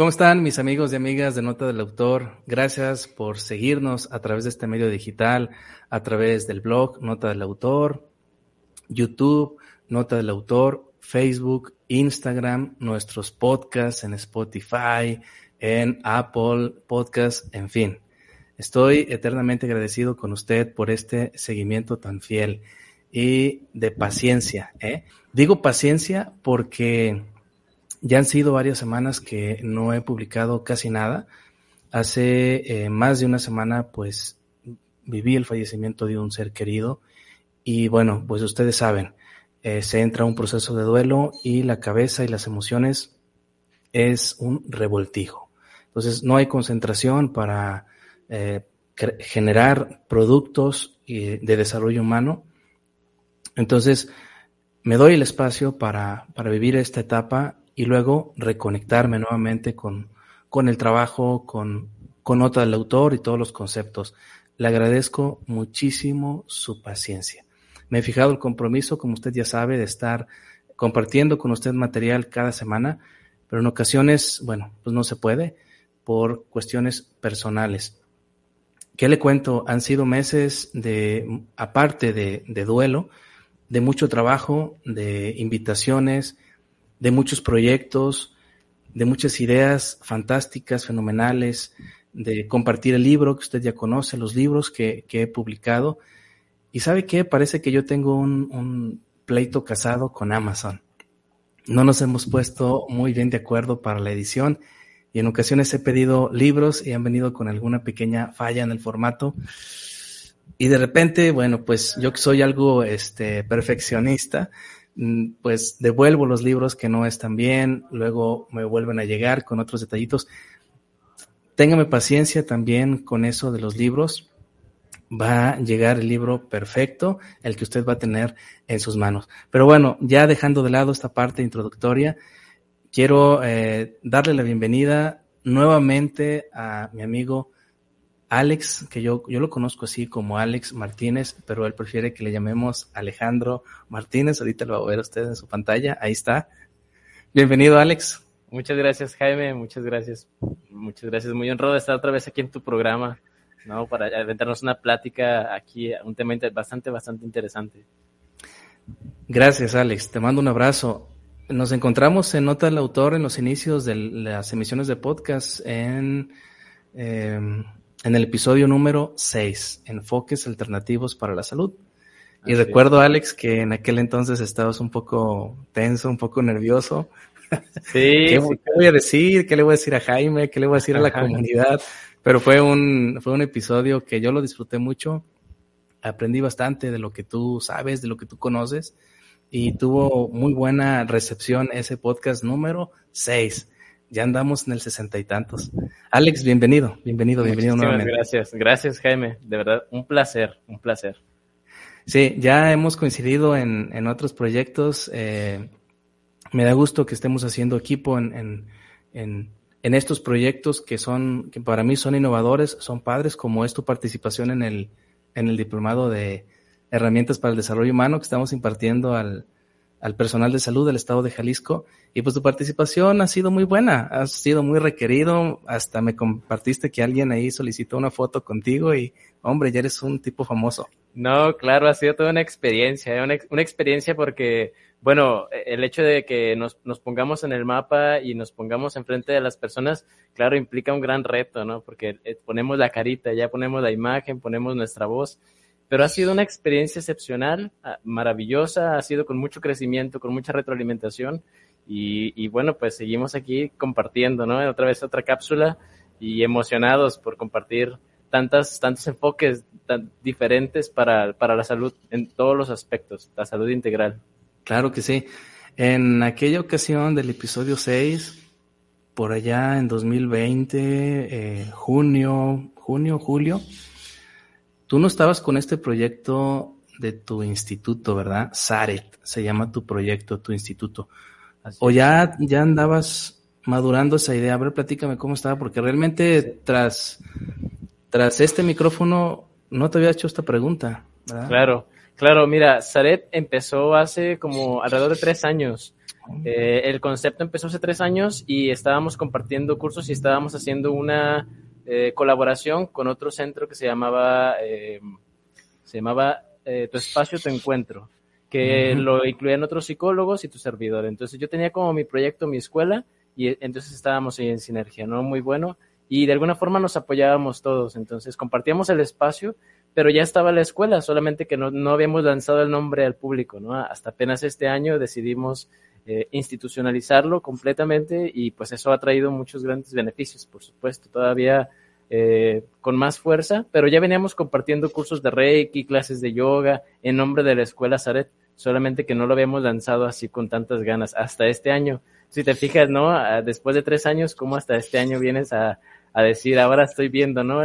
¿Cómo están mis amigos y amigas de Nota del Autor? Gracias por seguirnos a través de este medio digital, a través del blog Nota del Autor, YouTube, Nota del Autor, Facebook, Instagram, nuestros podcasts en Spotify, en Apple Podcasts, en fin. Estoy eternamente agradecido con usted por este seguimiento tan fiel y de paciencia. ¿eh? Digo paciencia porque ya han sido varias semanas que no he publicado casi nada. Hace eh, más de una semana, pues, viví el fallecimiento de un ser querido y bueno, pues ustedes saben, eh, se entra un proceso de duelo y la cabeza y las emociones es un revoltijo. Entonces, no hay concentración para eh, generar productos de desarrollo humano. Entonces, me doy el espacio para, para vivir esta etapa y luego reconectarme nuevamente con, con el trabajo, con, con nota del autor y todos los conceptos. Le agradezco muchísimo su paciencia. Me he fijado el compromiso, como usted ya sabe, de estar compartiendo con usted material cada semana, pero en ocasiones, bueno, pues no se puede por cuestiones personales. ¿Qué le cuento? Han sido meses de, aparte de, de duelo, de mucho trabajo, de invitaciones, de muchos proyectos, de muchas ideas fantásticas, fenomenales, de compartir el libro que usted ya conoce, los libros que, he publicado. Y sabe qué, parece que yo tengo un, un pleito casado con Amazon. No nos hemos puesto muy bien de acuerdo para la edición y en ocasiones he pedido libros y han venido con alguna pequeña falla en el formato. Y de repente, bueno, pues yo que soy algo este, perfeccionista, pues devuelvo los libros que no están bien, luego me vuelven a llegar con otros detallitos. Téngame paciencia también con eso de los libros. Va a llegar el libro perfecto, el que usted va a tener en sus manos. Pero bueno, ya dejando de lado esta parte introductoria, quiero eh, darle la bienvenida nuevamente a mi amigo Alex, que yo, yo lo conozco así como Alex Martínez, pero él prefiere que le llamemos Alejandro Martínez. Ahorita lo va a ver usted en su pantalla. Ahí está. Bienvenido, Alex. Muchas gracias, Jaime. Muchas gracias. Muchas gracias. Muy honrado de estar otra vez aquí en tu programa, ¿no? Para aventarnos una plática aquí, un tema bastante, bastante interesante. Gracias, Alex. Te mando un abrazo. Nos encontramos en Nota del Autor en los inicios de las emisiones de podcast en eh, en el episodio número 6, Enfoques Alternativos para la Salud. Y recuerdo, Alex, que en aquel entonces estabas un poco tenso, un poco nervioso. Sí. ¿Qué, voy a decir? ¿Qué le voy a decir a Jaime? ¿Qué le voy a decir a la comunidad? Pero fue un, fue un episodio que yo lo disfruté mucho. Aprendí bastante de lo que tú sabes, de lo que tú conoces. Y tuvo muy buena recepción ese podcast número 6 ya andamos en el sesenta y tantos. Alex, bienvenido, bienvenido, bienvenido nuevamente. Gracias, gracias Jaime, de verdad, un placer, un placer. Sí, ya hemos coincidido en, en otros proyectos. Eh, me da gusto que estemos haciendo equipo en, en, en, en, estos proyectos que son, que para mí son innovadores, son padres, como es tu participación en el, en el diplomado de herramientas para el desarrollo humano que estamos impartiendo al, al personal de salud del estado de Jalisco y pues tu participación ha sido muy buena, ha sido muy requerido, hasta me compartiste que alguien ahí solicitó una foto contigo y hombre, ya eres un tipo famoso. No, claro, ha sido toda una experiencia, una, una experiencia porque, bueno, el hecho de que nos, nos pongamos en el mapa y nos pongamos enfrente de las personas, claro, implica un gran reto, ¿no? Porque eh, ponemos la carita, ya ponemos la imagen, ponemos nuestra voz pero ha sido una experiencia excepcional, ah, maravillosa, ha sido con mucho crecimiento, con mucha retroalimentación y, bueno, pues seguimos aquí compartiendo, ¿no? Otra vez otra cápsula y emocionados por compartir tantas, tantos enfoques diferentes para, para la salud en todos los aspectos, la salud integral. Claro que sí. En aquella ocasión del episodio 6, por allá en 2020, eh, junio, junio, julio, tú no estabas con este proyecto de tu instituto, ¿verdad? SARET, se llama tu proyecto, tu instituto. o ya, ya andabas madurando esa idea. A ver, platícame cómo estaba, porque realmente tras, tras este micrófono no te había hecho esta pregunta. ¿verdad? Claro, claro, mira, Saret empezó hace como alrededor de tres años. Eh, el concepto empezó hace tres años y estábamos compartiendo cursos y estábamos haciendo una eh, colaboración con otro centro que se llamaba, eh, se llamaba Tu Espacio, Tu Encuentro, que lo incluían otros psicólogos y tu servidor. Entonces yo tenía como mi proyecto, mi escuela, y entonces estábamos ahí en sinergia, ¿no? Muy bueno. Y de alguna forma nos apoyábamos todos, entonces compartíamos el espacio, pero ya estaba la escuela, solamente que no, no habíamos lanzado el nombre al público, ¿no? Hasta apenas este año decidimos eh, institucionalizarlo completamente y pues eso ha traído muchos grandes beneficios, por supuesto, todavía eh, con más fuerza, pero ya veníamos compartiendo cursos de Reiki, clases de yoga en nombre de la escuela Zaret, solamente que no lo habíamos lanzado así con tantas ganas hasta este año si te fijas, ¿no? Ah, después de tres años, ¿cómo hasta este año vienes a, a decir, ahora estoy viendo, ¿no?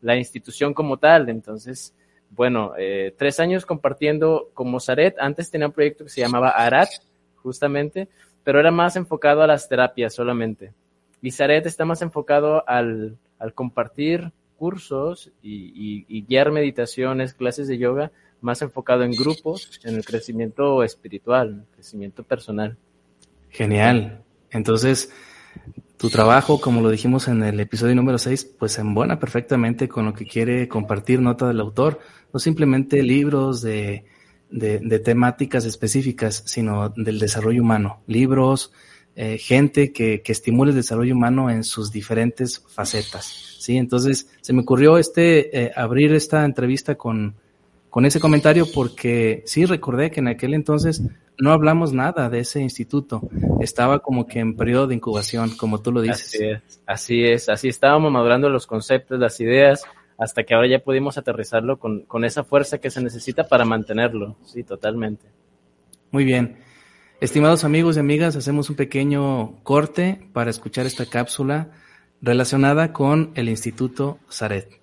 la institución como tal. Entonces, bueno, eh, tres años compartiendo como Zaret. Antes tenía un proyecto que se llamaba Arat, justamente, pero era más enfocado a las terapias solamente. Y Zaret está más enfocado al, al compartir cursos y, guiar meditaciones, clases de yoga, más enfocado en grupos, en el crecimiento espiritual, en el crecimiento personal. Genial. Entonces, tu trabajo, como lo dijimos en el episodio número 6, pues embona perfectamente con lo que quiere compartir nota del autor. No simplemente libros de, temáticas específicas, sino del desarrollo humano. Libros, eh, gente que, que, estimule el desarrollo humano en sus diferentes facetas. ¿sí? Entonces, se me ocurrió este, eh, abrir esta entrevista con, con ese comentario porque sí recordé que en aquel entonces no hablamos nada de ese instituto. Estaba como que en periodo de incubación, como tú lo dices. Así es, así es, así estábamos madurando los conceptos, las ideas, hasta que ahora ya pudimos aterrizarlo con, con esa fuerza que se necesita para mantenerlo. Sí, totalmente. Muy bien. Estimados amigos y amigas, hacemos un pequeño corte para escuchar esta cápsula relacionada con el Instituto Zaret.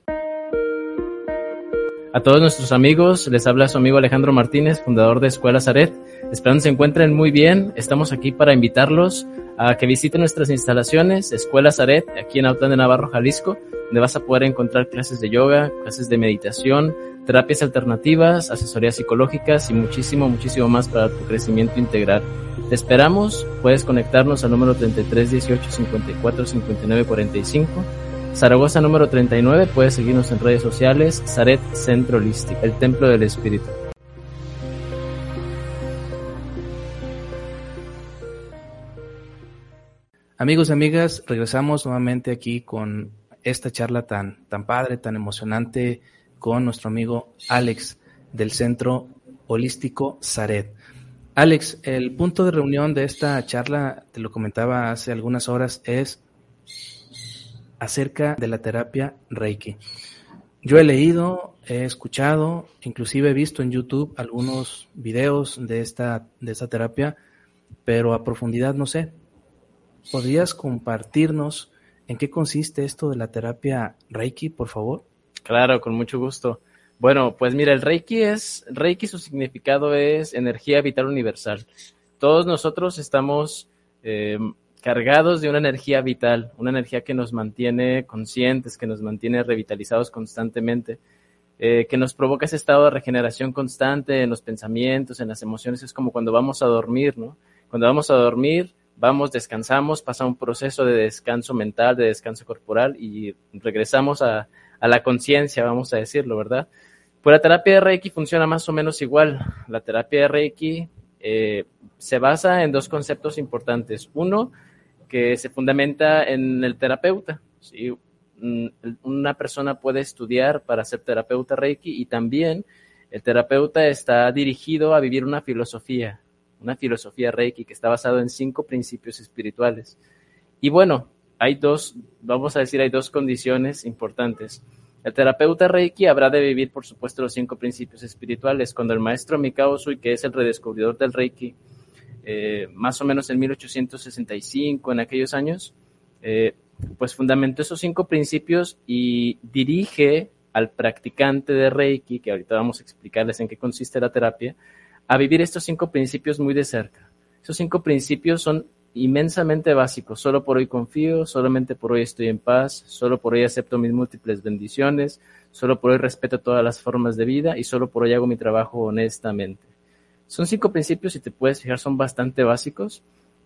A todos nuestros amigos, les habla su amigo Alejandro Martínez, fundador de Escuela Zaret. Esperando se encuentren muy bien. Estamos aquí para invitarlos a que visiten nuestras instalaciones, Escuela Zaret, aquí en Autlán de Navarro, Jalisco, donde vas a poder encontrar clases de yoga, clases de meditación, terapias alternativas, asesorías psicológicas y muchísimo, muchísimo más para tu crecimiento integral. Te esperamos, puedes conectarnos al número 33 18 54 59 45 Zaragoza número 39, puedes seguirnos en redes sociales, Zaret Centro Holístico, el Templo del Espíritu. Amigos y amigas, regresamos nuevamente aquí con esta charla tan, tan padre, tan emocionante con nuestro amigo Alex del Centro Holístico Zaret. Alex, el punto de reunión de esta charla, te lo comentaba hace algunas horas, es acerca de la terapia Reiki. Yo he leído, he escuchado, inclusive he visto en YouTube algunos videos de esta, de esta terapia, pero a profundidad no sé. ¿Podrías compartirnos en qué consiste esto de la terapia Reiki, por favor? Claro, con mucho gusto. Bueno, pues mira, el Reiki es, Reiki su significado es energía vital universal. Todos nosotros estamos eh, cargados de una energía vital, una energía que nos mantiene conscientes, que nos mantiene revitalizados constantemente, eh, que nos provoca ese estado de regeneración constante en los pensamientos, en las emociones. Es como cuando vamos a dormir, ¿no? Cuando vamos a dormir, vamos, descansamos, pasa un proceso de descanso mental, de descanso corporal y regresamos a, a la conciencia, vamos a decirlo, ¿verdad? Pues la terapia de Reiki funciona más o menos igual. La terapia de Reiki eh, se basa en dos conceptos importantes. Uno, que se fundamenta en el terapeuta. ¿sí? Una persona puede estudiar para ser terapeuta Reiki y también el terapeuta está dirigido a vivir una filosofía, una filosofía Reiki que está basado en cinco principios espirituales. Y bueno, hay dos, vamos a decir, hay dos condiciones importantes. El terapeuta Reiki habrá de vivir, por supuesto, los cinco principios espirituales. Cuando el maestro Mikao Sui, que es el redescubridor del Reiki, eh, más o menos en 1865, en aquellos años, eh, pues fundamentó esos cinco principios y dirige al practicante de Reiki, que ahorita vamos a explicarles en qué consiste la terapia, a vivir estos cinco principios muy de cerca. Esos cinco principios son inmensamente básicos. Solo por hoy confío, solamente por hoy estoy en paz, solo por hoy acepto mis múltiples bendiciones, solo por hoy respeto todas las formas de vida y solo por hoy hago mi trabajo honestamente. Son cinco principios, si te puedes fijar, son bastante básicos.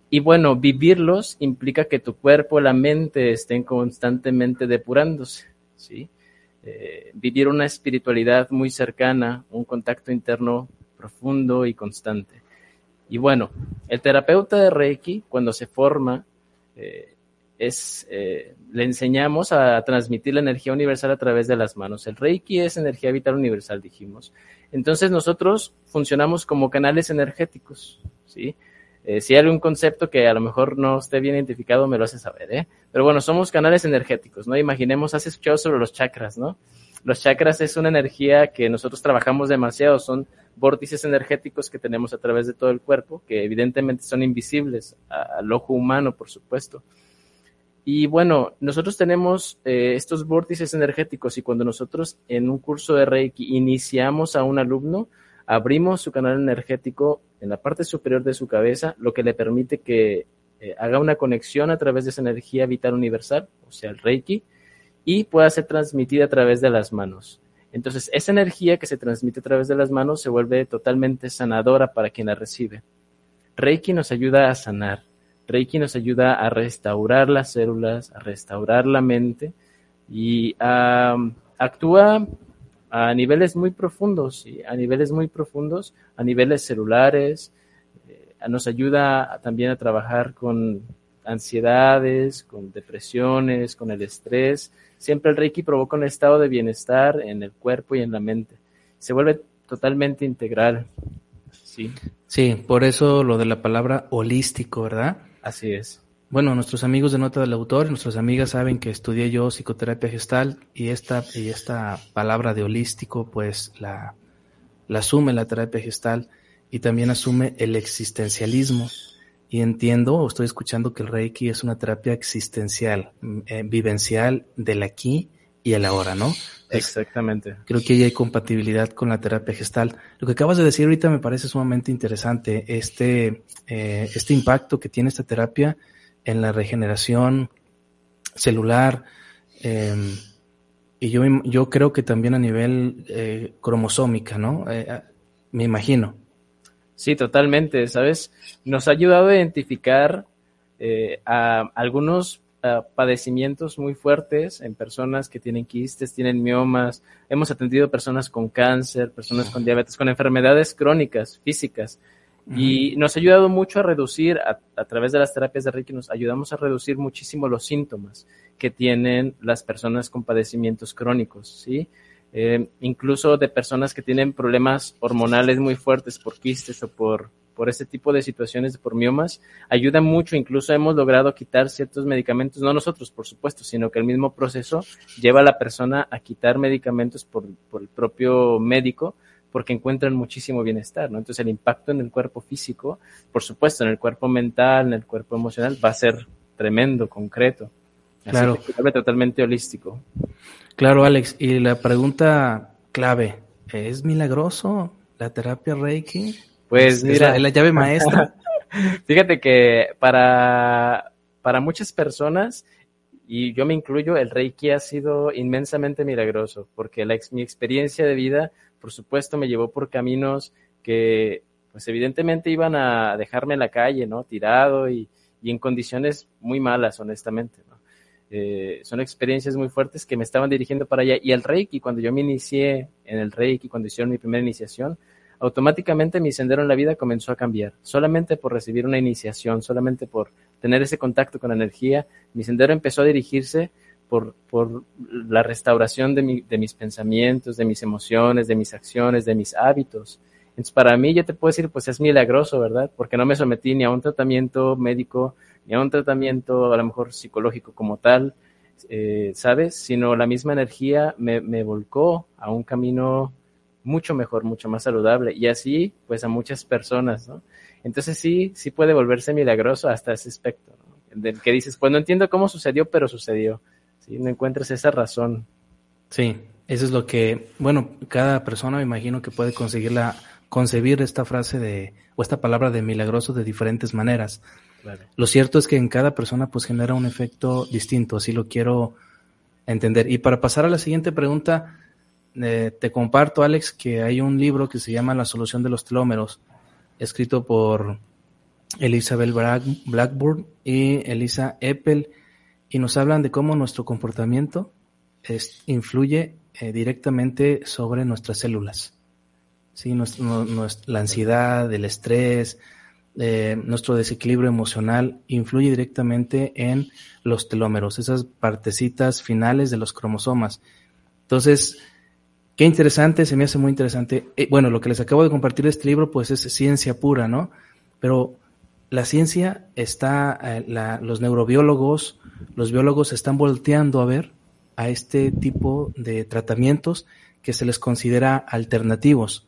Y bueno, vivirlos implica que tu cuerpo, la mente estén constantemente depurándose, ¿sí? Eh, vivir una espiritualidad muy cercana, un contacto interno profundo y constante. Y bueno, el terapeuta de Reiki, cuando se forma, eh, es, eh, le enseñamos a transmitir la energía universal a través de las manos. El Reiki es energía vital universal, dijimos. Entonces nosotros funcionamos como canales energéticos, ¿sí? Eh, si hay algún concepto que a lo mejor no esté bien identificado, me lo hace saber, ¿eh? Pero bueno, somos canales energéticos, ¿no? Imaginemos, has escuchado sobre los chakras, ¿no? Los chakras es una energía que nosotros trabajamos demasiado, son vórtices energéticos que tenemos a través de todo el cuerpo, que evidentemente son invisibles al ojo humano, por supuesto. Y bueno, nosotros tenemos eh, estos vórtices energéticos y cuando nosotros en un curso de Reiki iniciamos a un alumno, abrimos su canal energético en la parte superior de su cabeza, lo que le permite que eh, haga una conexión a través de esa energía vital universal, o sea, el Reiki, y pueda ser transmitida a través de las manos. Entonces, esa energía que se transmite a través de las manos se vuelve totalmente sanadora para quien la recibe. Reiki nos ayuda a sanar. Reiki nos ayuda a restaurar las células, a restaurar la mente y actúa a niveles muy profundos, a niveles muy profundos, a niveles celulares, eh, nos ayuda también a trabajar con ansiedades, con depresiones, con el estrés. Siempre el Reiki provoca un estado de bienestar en el cuerpo y en la mente. Se vuelve totalmente integral. Sí. Sí, por eso lo de la palabra holístico, ¿verdad? Así es. Bueno, nuestros amigos de Nota del Autor, nuestras amigas saben que estudié yo psicoterapia gestal y esta, y esta palabra de holístico, pues la, la asume la terapia gestal y también asume el existencialismo y entiendo o estoy escuchando que el Reiki es una terapia existencial, mm, eh, vivencial del aquí y el ahora, ¿no? Exactamente. Creo que ahí hay compatibilidad con la terapia gestal. Lo que acabas de decir ahorita me parece sumamente interesante, este, eh, este impacto que tiene esta terapia en la regeneración celular, em, y yo, yo creo que también a nivel eh, cromosómica, ¿no? me imagino. Sí, totalmente, ¿sabes? Nos ha ayudado a identificar eh, a algunos padecimientos muy fuertes en personas que tienen quistes, tienen miomas. Hemos atendido personas con cáncer, personas con diabetes, con enfermedades crónicas, físicas. Y nos ha ayudado mucho a reducir, a, a, través de las terapias de Reiki, nos ayudamos a reducir muchísimo los síntomas que tienen las personas con padecimientos crónicos, ¿sí? Eh, incluso de personas que tienen problemas hormonales muy fuertes por quistes o por, por este tipo de situaciones, por miomas, ayuda mucho. Incluso hemos logrado quitar ciertos medicamentos, no nosotros, por supuesto, sino que el mismo proceso lleva a la persona a quitar medicamentos por, por el propio médico porque encuentran muchísimo bienestar, ¿no? Entonces el impacto en el cuerpo físico, por supuesto, en el cuerpo mental, en el cuerpo emocional, va a ser tremendo, concreto. Claro. totalmente holístico. Claro, Alex. Y la pregunta clave, ¿es milagroso la terapia Reiki? Pues mira, la, la llave maestra. Fíjate que para, para muchas personas, y yo me incluyo, el Reiki ha sido inmensamente milagroso, porque la, mi experiencia de vida, por supuesto, me llevó por caminos que, pues evidentemente iban a dejarme en la calle, ¿no? Tirado y, y en condiciones muy malas, honestamente. Eh, son experiencias muy fuertes que me estaban dirigiendo para allá. Y el Reiki, cuando yo me inicié en el Reiki, cuando hicieron mi primera iniciación, automáticamente mi sendero en la vida comenzó a cambiar. Solamente por recibir una iniciación, solamente por tener ese contacto con la energía, mi sendero empezó a dirigirse por, por la restauración de, mi, de mis pensamientos, de mis emociones, de mis acciones, de mis hábitos. Entonces, para mí, yo te puedo decir, pues es milagroso, ¿verdad? Porque no me sometí ni a un tratamiento médico, ni a un tratamiento a lo mejor psicológico como tal, eh, ¿sabes? Sino la misma energía me, me, volcó a un camino mucho mejor, mucho más saludable y así pues a muchas personas, ¿no? Entonces sí, sí puede volverse milagroso hasta ese aspecto, ¿no? Del que dices, pues no entiendo cómo sucedió, pero sucedió, ¿sí? No encuentras esa razón. Sí, Eso es lo que, bueno, cada persona me imagino que puede conseguirla, concebir esta frase de, o esta palabra de milagroso de diferentes maneras. Lo cierto es que en cada persona pues genera un efecto distinto, así lo quiero entender. Y para pasar a la siguiente pregunta, eh, te comparto, Alex, que hay un libro que se llama La solución de los telómeros, escrito por Elizabeth Blackburn y Elisa Eppel, y nos hablan de cómo nuestro comportamiento influye eh, directamente sobre nuestras células. ¿sí? la ansiedad, el estrés, eh, nuestro desequilibrio emocional influye directamente en los telómeros, esas partecitas finales de los cromosomas. Entonces, qué interesante, se me hace muy interesante. Eh, bueno, lo que les acabo de compartir de este libro, pues es ciencia pura, ¿no? Pero la ciencia está, eh, los neurobiólogos, los biólogos están volteando a ver a este tipo de tratamientos que se les considera alternativos,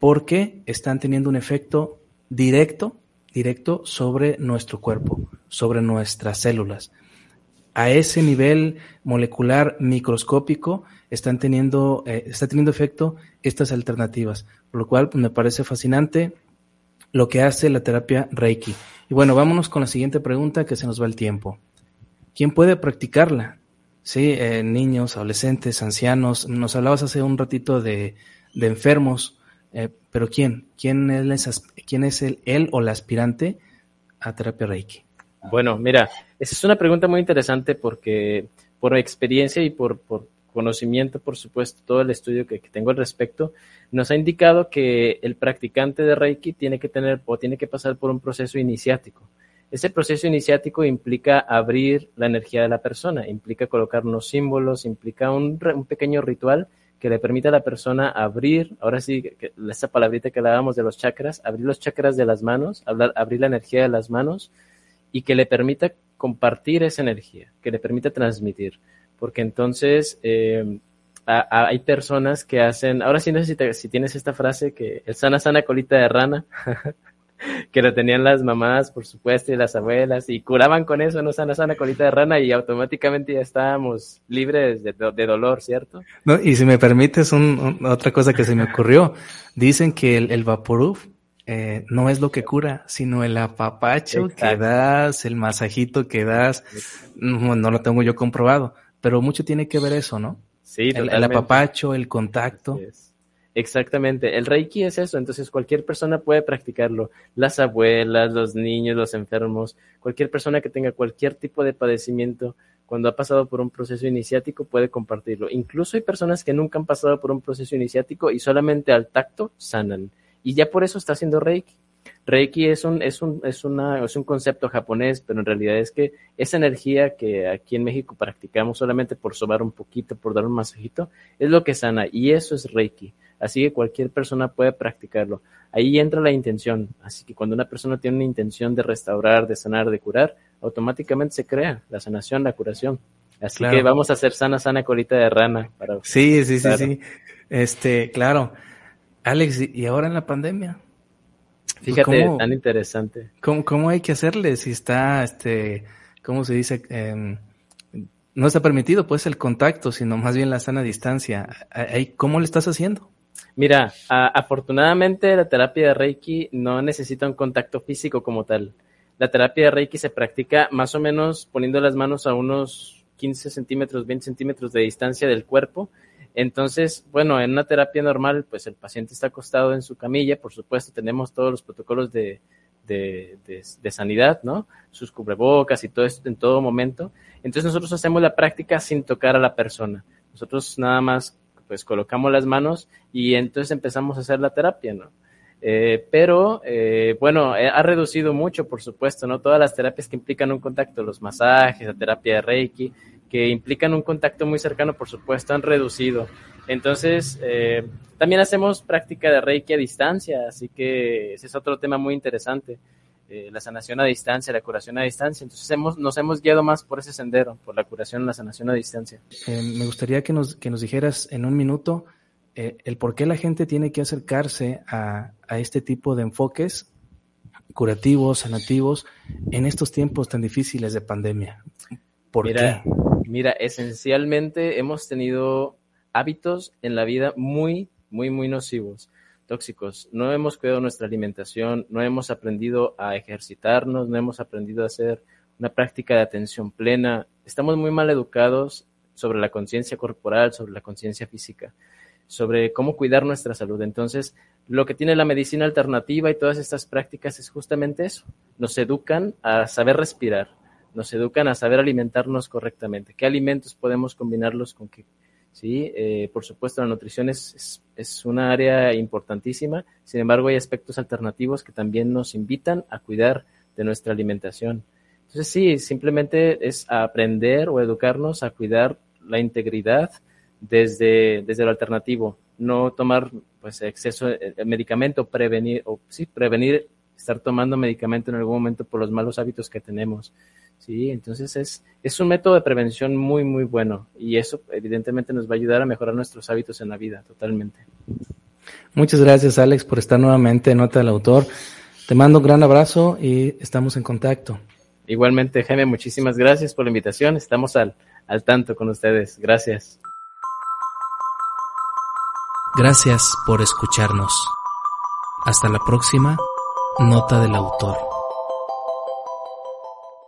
porque están teniendo un efecto directo, directo sobre nuestro cuerpo, sobre nuestras células. A ese nivel molecular microscópico están teniendo, eh, está teniendo efecto estas alternativas, por lo cual me parece fascinante lo que hace la terapia Reiki. Y bueno, vámonos con la siguiente pregunta que se nos va el tiempo. ¿Quién puede practicarla? Sí, eh, niños, adolescentes, ancianos. Nos hablabas hace un ratito de, de enfermos. Eh, pero ¿quién? ¿Quién es, quién es el, él o la aspirante a terapia Reiki? Bueno, mira, esa es una pregunta muy interesante porque por experiencia y por, por conocimiento, por supuesto, todo el estudio que, tengo al respecto, nos ha indicado que el practicante de Reiki tiene que tener o tiene que pasar por un proceso iniciático. Ese proceso iniciático implica abrir la energía de la persona, implica colocar unos símbolos, implica un pequeño ritual que le permita a la persona abrir, ahora sí, que, esa palabrita que hablábamos de los chakras, abrir los chakras de las manos, abrir la energía de las manos y que le permita compartir esa energía, que le permita transmitir. Porque entonces eh, hay personas que hacen, ahora sí no si, si tienes esta frase que el sana sana colita de rana, que lo tenían las mamás, por supuesto, y las abuelas, y curaban con eso, no sana, sana colita de rana, y automáticamente ya estábamos libres de, dolor, ¿cierto? No, y si me permites, otra cosa que se me ocurrió, dicen que el, el Vaporuf eh, no es lo que cura, sino el apapacho que das, el masajito que das, no, no, lo tengo yo comprobado, pero mucho tiene que ver eso, ¿no? Sí, el, el apapacho, el contacto. Exactamente, el Reiki es eso, entonces cualquier persona puede practicarlo, las abuelas, los niños, los enfermos, cualquier persona que tenga cualquier tipo de padecimiento, cuando ha pasado por un proceso iniciático puede compartirlo. Incluso hay personas que nunca han pasado por un proceso iniciático y solamente al tacto sanan. Y ya por eso está haciendo Reiki. Reiki es un, es un, es una, es un concepto japonés, pero en realidad es que esa energía que aquí en México practicamos solamente por sobar un poquito, por dar un masajito, es lo que sana. Y eso es Reiki. Así que cualquier persona puede practicarlo. Ahí entra la intención. Así que cuando una persona tiene una intención de restaurar, de sanar, de curar, automáticamente se crea la sanación, la curación. Así que vamos a hacer sana, sana colita de rana. Para sí, sí, sí, sí. Este, claro. Alex, ¿y ahora en la pandemia? Fíjate, tan interesante. ¿cómo, ¿Cómo hay que hacerle si está, este, cómo se dice? Eh, no está permitido pues el contacto, sino más bien la sana distancia. ¿Cómo le estás haciendo? Mira, afortunadamente la terapia de Reiki no necesita un contacto físico como tal. La terapia de Reiki se practica más o menos poniendo las manos a unos 15 centímetros, 20 centímetros de distancia del cuerpo. Entonces, bueno, en una terapia normal, pues el paciente está acostado en su camilla, por supuesto, tenemos todos los protocolos de, de, de, sanidad, ¿no? Sus cubrebocas y todo esto en todo momento. Entonces nosotros hacemos la práctica sin tocar a la persona. Nosotros nada más pues colocamos las manos y entonces empezamos a hacer la terapia, ¿no? Eh, pero, eh, bueno, eh, ha reducido mucho, por supuesto, ¿no? Todas las terapias que implican un contacto, los masajes, la terapia de Reiki, que implican un contacto muy cercano, por supuesto, han reducido. Entonces, también hacemos práctica de Reiki a distancia, así que ese es otro tema muy interesante. Eh, la sanación a distancia, la curación a distancia. Entonces hemos, nos hemos guiado más por ese sendero, por la curación, la sanación a distancia. Eh, me gustaría que nos, que nos dijeras en un minuto eh, el por qué la gente tiene que acercarse a, a este tipo de enfoques curativos, sanativos, en estos tiempos tan difíciles de pandemia. ¿Por mira, qué? Mira, esencialmente hemos tenido hábitos en la vida muy, muy, muy nocivos, tóxicos. No hemos cuidado nuestra alimentación, no hemos aprendido a ejercitarnos, no hemos aprendido a hacer una práctica de atención plena. Estamos muy mal educados sobre la conciencia corporal, sobre la conciencia física, sobre cómo cuidar nuestra salud. Entonces, lo que tiene la medicina alternativa y todas estas prácticas es justamente eso. Nos educan a saber respirar, nos educan a saber alimentarnos correctamente, qué alimentos podemos combinarlos con qué. Sí, eh, por supuesto, la nutrición es, es, una área importantísima, sin embargo, hay aspectos alternativos que también nos invitan a cuidar de nuestra alimentación. Entonces, sí, simplemente es aprender o educarnos a cuidar la integridad desde, desde lo alternativo, no tomar pues exceso de medicamento, prevenir, o sí, prevenir estar tomando medicamento en algún momento por los malos hábitos que tenemos. Sí, entonces es, es un método de prevención muy, muy bueno y eso evidentemente nos va a ayudar a mejorar nuestros hábitos en la vida, totalmente. Muchas gracias, Alex, por estar nuevamente en Nota del Autor. Te mando un gran abrazo y estamos en contacto. Igualmente, Jaime, muchísimas gracias por la invitación. Estamos al, al tanto con ustedes. Gracias. Gracias por escucharnos. Hasta la próxima. Nota del autor.